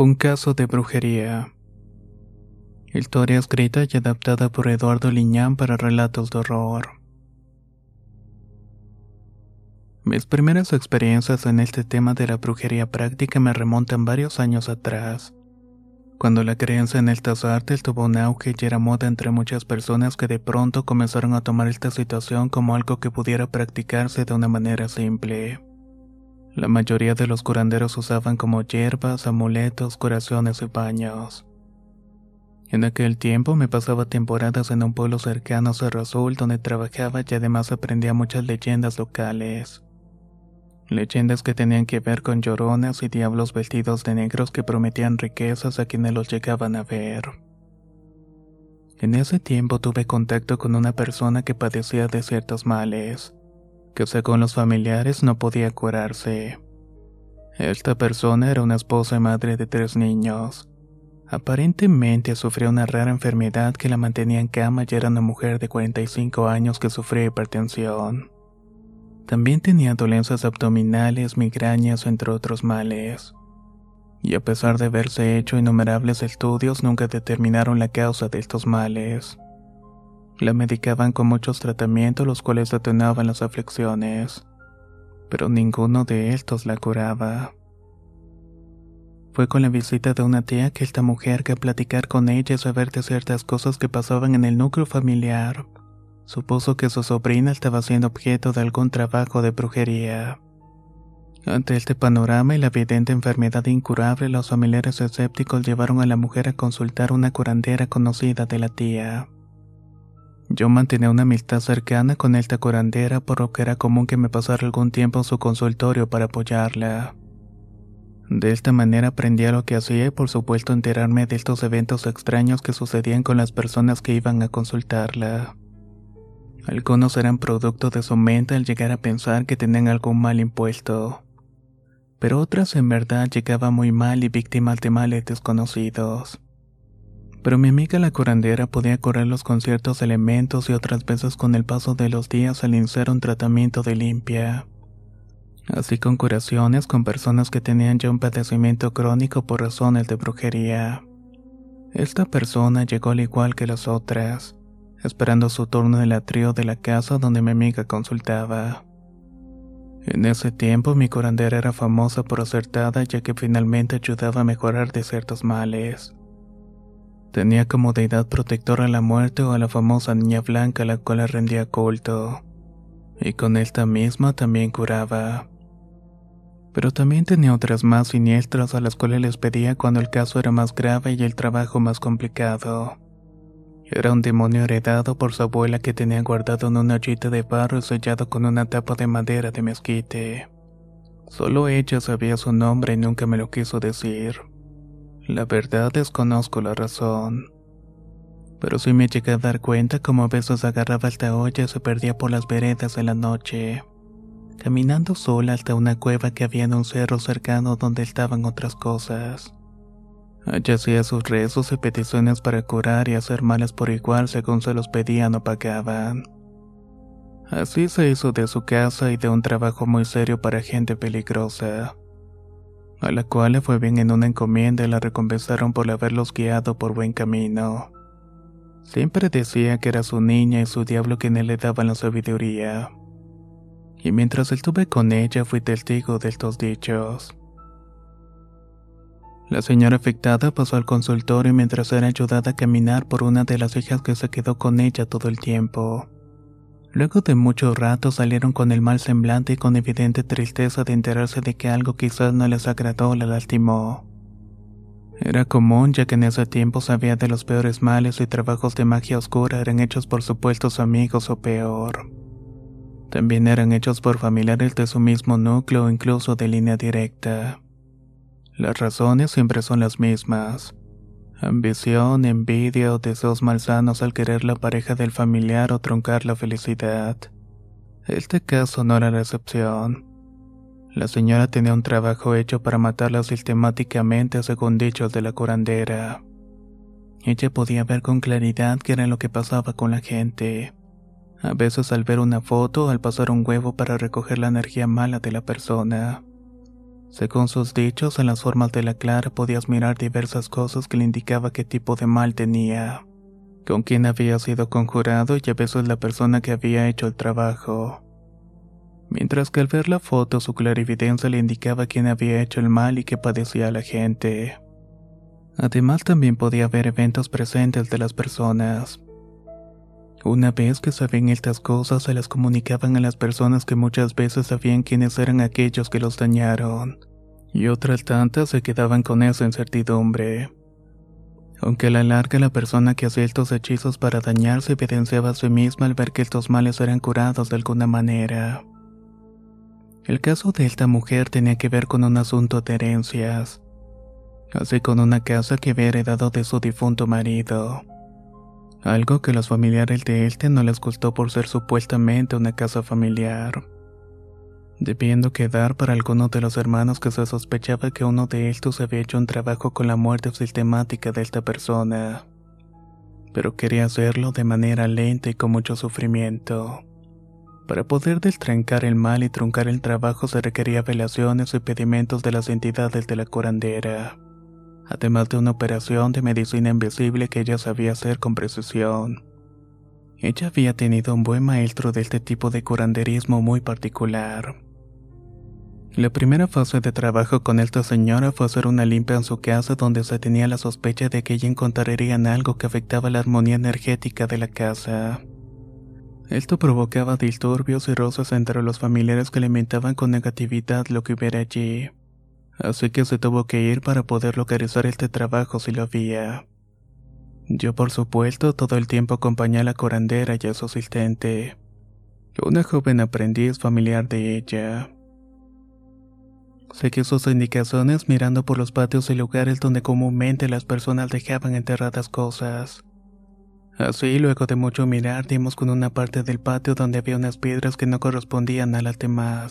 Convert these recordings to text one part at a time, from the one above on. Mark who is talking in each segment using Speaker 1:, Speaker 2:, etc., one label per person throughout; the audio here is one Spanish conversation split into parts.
Speaker 1: Un caso de brujería. Historia escrita y adaptada por Eduardo Liñán para relatos de horror. Mis primeras experiencias en este tema de la brujería práctica me remontan varios años atrás, cuando la creencia en estas artes tuvo un auge y era moda entre muchas personas que de pronto comenzaron a tomar esta situación como algo que pudiera practicarse de una manera simple. La mayoría de los curanderos usaban como hierbas, amuletos, curaciones y baños. En aquel tiempo me pasaba temporadas en un pueblo cercano a Cerro Azul donde trabajaba y además aprendía muchas leyendas locales. Leyendas que tenían que ver con lloronas y diablos vestidos de negros que prometían riquezas a quienes los llegaban a ver. En ese tiempo tuve contacto con una persona que padecía de ciertos males que según los familiares no podía curarse. Esta persona era una esposa y madre de tres niños. Aparentemente sufría una rara enfermedad que la mantenía en cama y era una mujer de 45 años que sufría hipertensión. También tenía dolencias abdominales, migrañas, entre otros males. Y a pesar de haberse hecho innumerables estudios, nunca determinaron la causa de estos males. La medicaban con muchos tratamientos los cuales atenuaban las aflicciones, pero ninguno de estos la curaba. Fue con la visita de una tía que esta mujer que platicar con ella y saber de ciertas cosas que pasaban en el núcleo familiar, supuso que su sobrina estaba siendo objeto de algún trabajo de brujería. Ante este panorama y la evidente enfermedad incurable, los familiares escépticos llevaron a la mujer a consultar una curandera conocida de la tía. Yo mantenía una amistad cercana con esta curandera por lo que era común que me pasara algún tiempo en su consultorio para apoyarla. De esta manera aprendía lo que hacía y por supuesto enterarme de estos eventos extraños que sucedían con las personas que iban a consultarla. Algunos eran producto de su mente al llegar a pensar que tenían algún mal impuesto, pero otras en verdad llegaban muy mal y víctimas de males desconocidos pero mi amiga la curandera podía curarlos con ciertos elementos y otras veces con el paso de los días al iniciar un tratamiento de limpia. Así con curaciones con personas que tenían ya un padecimiento crónico por razones de brujería. Esta persona llegó al igual que las otras, esperando su turno en el atrio de la casa donde mi amiga consultaba. En ese tiempo mi curandera era famosa por acertada ya que finalmente ayudaba a mejorar de ciertos males. Tenía como deidad protectora a la muerte o a la famosa niña blanca a la cual rendía culto. Y con esta misma también curaba. Pero también tenía otras más siniestras a las cuales les pedía cuando el caso era más grave y el trabajo más complicado. Era un demonio heredado por su abuela que tenía guardado en una ollita de barro y sellado con una tapa de madera de mezquite. Solo ella sabía su nombre y nunca me lo quiso decir. La verdad desconozco la razón. Pero sí me llegué a dar cuenta como a veces agarraba esta olla y se perdía por las veredas de la noche, caminando sola hasta una cueva que había en un cerro cercano donde estaban otras cosas. Allá hacía sus rezos y peticiones para curar y hacer males por igual según se los pedían o pagaban. Así se hizo de su casa y de un trabajo muy serio para gente peligrosa a la cual le fue bien en una encomienda y la recompensaron por haberlos guiado por buen camino. Siempre decía que era su niña y su diablo quienes le daban la sabiduría. Y mientras estuve con ella fui testigo de estos dichos. La señora afectada pasó al consultorio mientras era ayudada a caminar por una de las hijas que se quedó con ella todo el tiempo. Luego de mucho rato salieron con el mal semblante y con evidente tristeza de enterarse de que algo quizás no les agradó o la lastimó. Era común ya que en ese tiempo sabía de los peores males y trabajos de magia oscura eran hechos por supuestos amigos o peor. También eran hechos por familiares de su mismo núcleo o incluso de línea directa. Las razones siempre son las mismas. Ambición, envidia o deseos malsanos al querer la pareja del familiar o truncar la felicidad. Este caso no era la excepción. La señora tenía un trabajo hecho para matarla sistemáticamente según dichos de la curandera. Ella podía ver con claridad qué era lo que pasaba con la gente. A veces al ver una foto, al pasar un huevo para recoger la energía mala de la persona. Según sus dichos, en las formas de la clara podías mirar diversas cosas que le indicaba qué tipo de mal tenía, con quién había sido conjurado y a veces la persona que había hecho el trabajo mientras que al ver la foto su clarividencia le indicaba quién había hecho el mal y qué padecía la gente. Además también podía ver eventos presentes de las personas. Una vez que sabían estas cosas se las comunicaban a las personas que muchas veces sabían quiénes eran aquellos que los dañaron, y otras tantas se quedaban con esa incertidumbre. Aunque a la larga la persona que hacía estos hechizos para dañarse evidenciaba a sí misma al ver que estos males eran curados de alguna manera. El caso de esta mujer tenía que ver con un asunto de herencias, así con una casa que había heredado de su difunto marido. Algo que los familiares de este no les gustó por ser supuestamente una casa familiar. Debiendo quedar para algunos de los hermanos que se sospechaba que uno de estos había hecho un trabajo con la muerte sistemática de esta persona. Pero quería hacerlo de manera lenta y con mucho sufrimiento. Para poder destrancar el mal y truncar el trabajo se requería velaciones y pedimentos de las entidades de la curandera, además de una operación de medicina invisible que ella sabía hacer con precisión. Ella había tenido un buen maestro de este tipo de curanderismo muy particular. La primera fase de trabajo con esta señora fue hacer una limpia en su casa donde se tenía la sospecha de que ella encontraría algo que afectaba la armonía energética de la casa. Esto provocaba disturbios y roces entre los familiares que alimentaban con negatividad lo que hubiera allí. Así que se tuvo que ir para poder localizar este trabajo si lo había. Yo por supuesto todo el tiempo acompañé a la corandera y a su asistente, una joven aprendiz familiar de ella. Seguí sus indicaciones mirando por los patios y lugares donde comúnmente las personas dejaban enterradas cosas. Así, luego de mucho mirar, dimos con una parte del patio donde había unas piedras que no correspondían a las demás.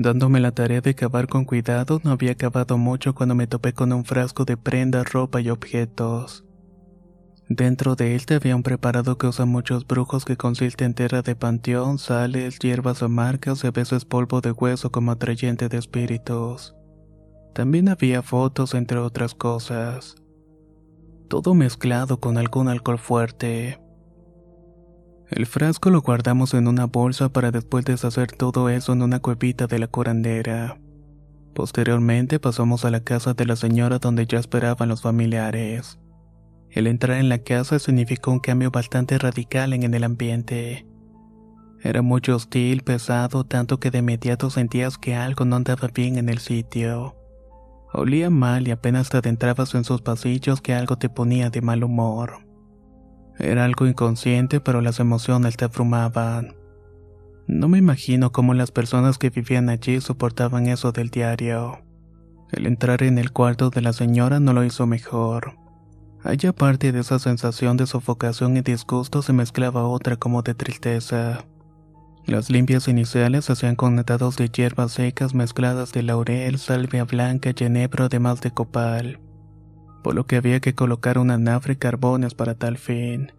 Speaker 1: Dándome la tarea de cavar con cuidado, no había cavado mucho cuando me topé con un frasco de prendas, ropa y objetos. Dentro de él te había un preparado que usan muchos brujos que consiste en tierra de panteón, sales, hierbas amargas y a veces polvo de hueso como atrayente de espíritus. También había fotos entre otras cosas. Todo mezclado con algún alcohol fuerte. El frasco lo guardamos en una bolsa para después deshacer todo eso en una cuevita de la curandera. Posteriormente pasamos a la casa de la señora donde ya esperaban los familiares. El entrar en la casa significó un cambio bastante radical en el ambiente. Era muy hostil, pesado, tanto que de inmediato sentías que algo no andaba bien en el sitio. Olía mal y apenas te adentrabas en sus pasillos que algo te ponía de mal humor. Era algo inconsciente, pero las emociones te abrumaban. No me imagino cómo las personas que vivían allí soportaban eso del diario. El entrar en el cuarto de la señora no lo hizo mejor. Allá aparte de esa sensación de sofocación y disgusto se mezclaba otra como de tristeza. Las limpias iniciales hacían con netados de hierbas secas mezcladas de laurel, salvia blanca y enebro además de copal, por lo que había que colocar una nafre y carbones para tal fin.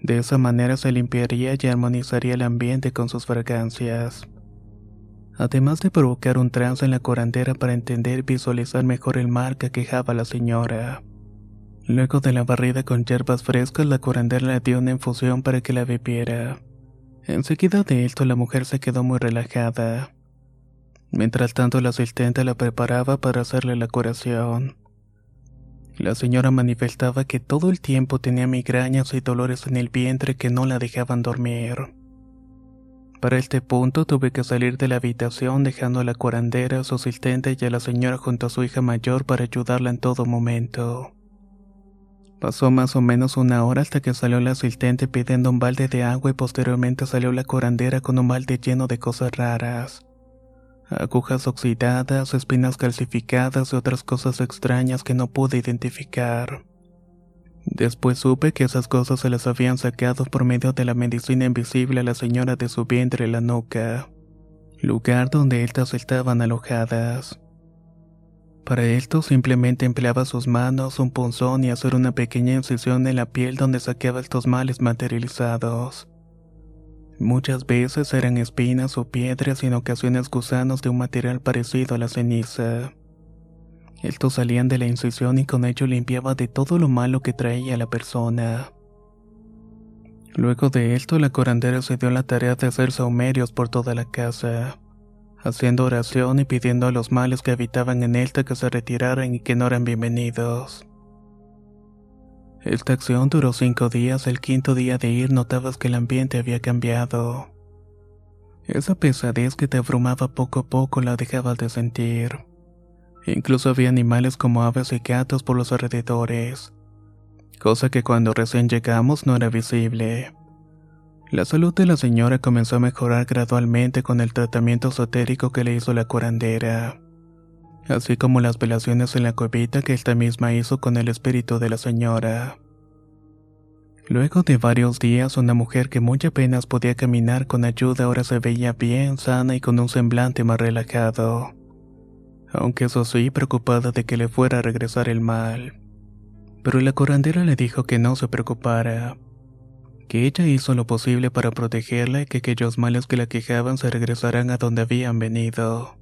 Speaker 1: De esa manera se limpiaría y armonizaría el ambiente con sus fragancias. Además de provocar un trance en la corandera para entender y visualizar mejor el mal que quejaba la señora. Luego de la barrida con hierbas frescas, la curandera le dio una infusión para que la bebiera. Enseguida de esto, la mujer se quedó muy relajada. Mientras tanto, la asistente la preparaba para hacerle la curación. La señora manifestaba que todo el tiempo tenía migrañas y dolores en el vientre que no la dejaban dormir. Para este punto tuve que salir de la habitación dejando a la curandera, a su asistente y a la señora junto a su hija mayor para ayudarla en todo momento. Pasó más o menos una hora hasta que salió la asistente pidiendo un balde de agua y posteriormente salió la curandera con un balde lleno de cosas raras. Agujas oxidadas, espinas calcificadas y otras cosas extrañas que no pude identificar. Después supe que esas cosas se las habían sacado por medio de la medicina invisible a la señora de su vientre la nuca, lugar donde estas estaban alojadas. Para esto simplemente empleaba sus manos, un punzón y hacer una pequeña incisión en la piel donde saqueaba estos males materializados. Muchas veces eran espinas o piedras y en ocasiones gusanos de un material parecido a la ceniza. Estos salían de la incisión y con ello limpiaba de todo lo malo que traía la persona. Luego de esto, la corandera se dio la tarea de hacer saumerios por toda la casa haciendo oración y pidiendo a los males que habitaban en esta que se retiraran y que no eran bienvenidos. Esta acción duró cinco días, el quinto día de ir notabas que el ambiente había cambiado. Esa pesadez que te abrumaba poco a poco la dejabas de sentir. Incluso había animales como aves y gatos por los alrededores, cosa que cuando recién llegamos no era visible. La salud de la señora comenzó a mejorar gradualmente con el tratamiento esotérico que le hizo la curandera, así como las velaciones en la cuevita que esta misma hizo con el espíritu de la señora. Luego de varios días, una mujer que muy apenas podía caminar con ayuda ahora se veía bien, sana y con un semblante más relajado. Aunque eso sí, preocupada de que le fuera a regresar el mal. Pero la curandera le dijo que no se preocupara, que ella hizo lo posible para protegerla y que aquellos males que la quejaban se regresarán a donde habían venido.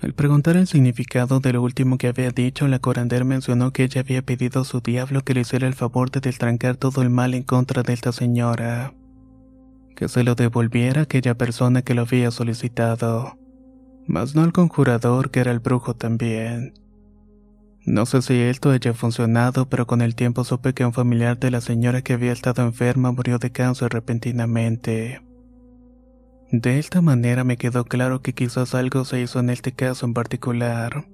Speaker 1: Al preguntar el significado de lo último que había dicho, la curandera mencionó que ella había pedido a su diablo que le hiciera el favor de destrancar todo el mal en contra de esta señora, que se lo devolviera a aquella persona que lo había solicitado, mas no al conjurador que era el brujo también. No sé si esto haya funcionado, pero con el tiempo supe que un familiar de la señora que había estado enferma murió de cáncer repentinamente. De esta manera me quedó claro que quizás algo se hizo en este caso en particular.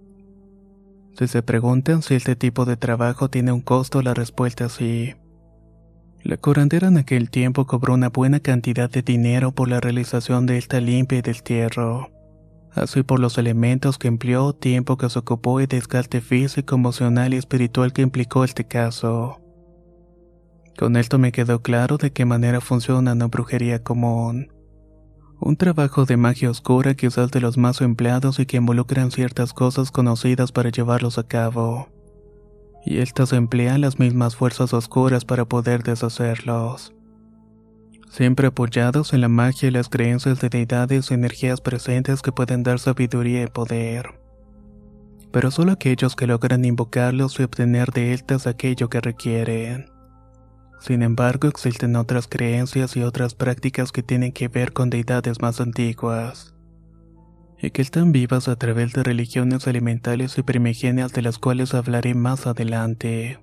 Speaker 1: Si se preguntan si este tipo de trabajo tiene un costo, la respuesta es sí. La curandera en aquel tiempo cobró una buena cantidad de dinero por la realización de esta limpia y destierro, así por los elementos que empleó, tiempo que se ocupó y desgaste físico, emocional y espiritual que implicó este caso. Con esto me quedó claro de qué manera funciona una brujería común. Un trabajo de magia oscura quizás de los más empleados y que involucran ciertas cosas conocidas para llevarlos a cabo. Y estas emplean las mismas fuerzas oscuras para poder deshacerlos. Siempre apoyados en la magia y las creencias de deidades y energías presentes que pueden dar sabiduría y poder. Pero solo aquellos que logran invocarlos y obtener de estas aquello que requieren. Sin embargo, existen otras creencias y otras prácticas que tienen que ver con deidades más antiguas, y que están vivas a través de religiones elementales y primigenias de las cuales hablaré más adelante.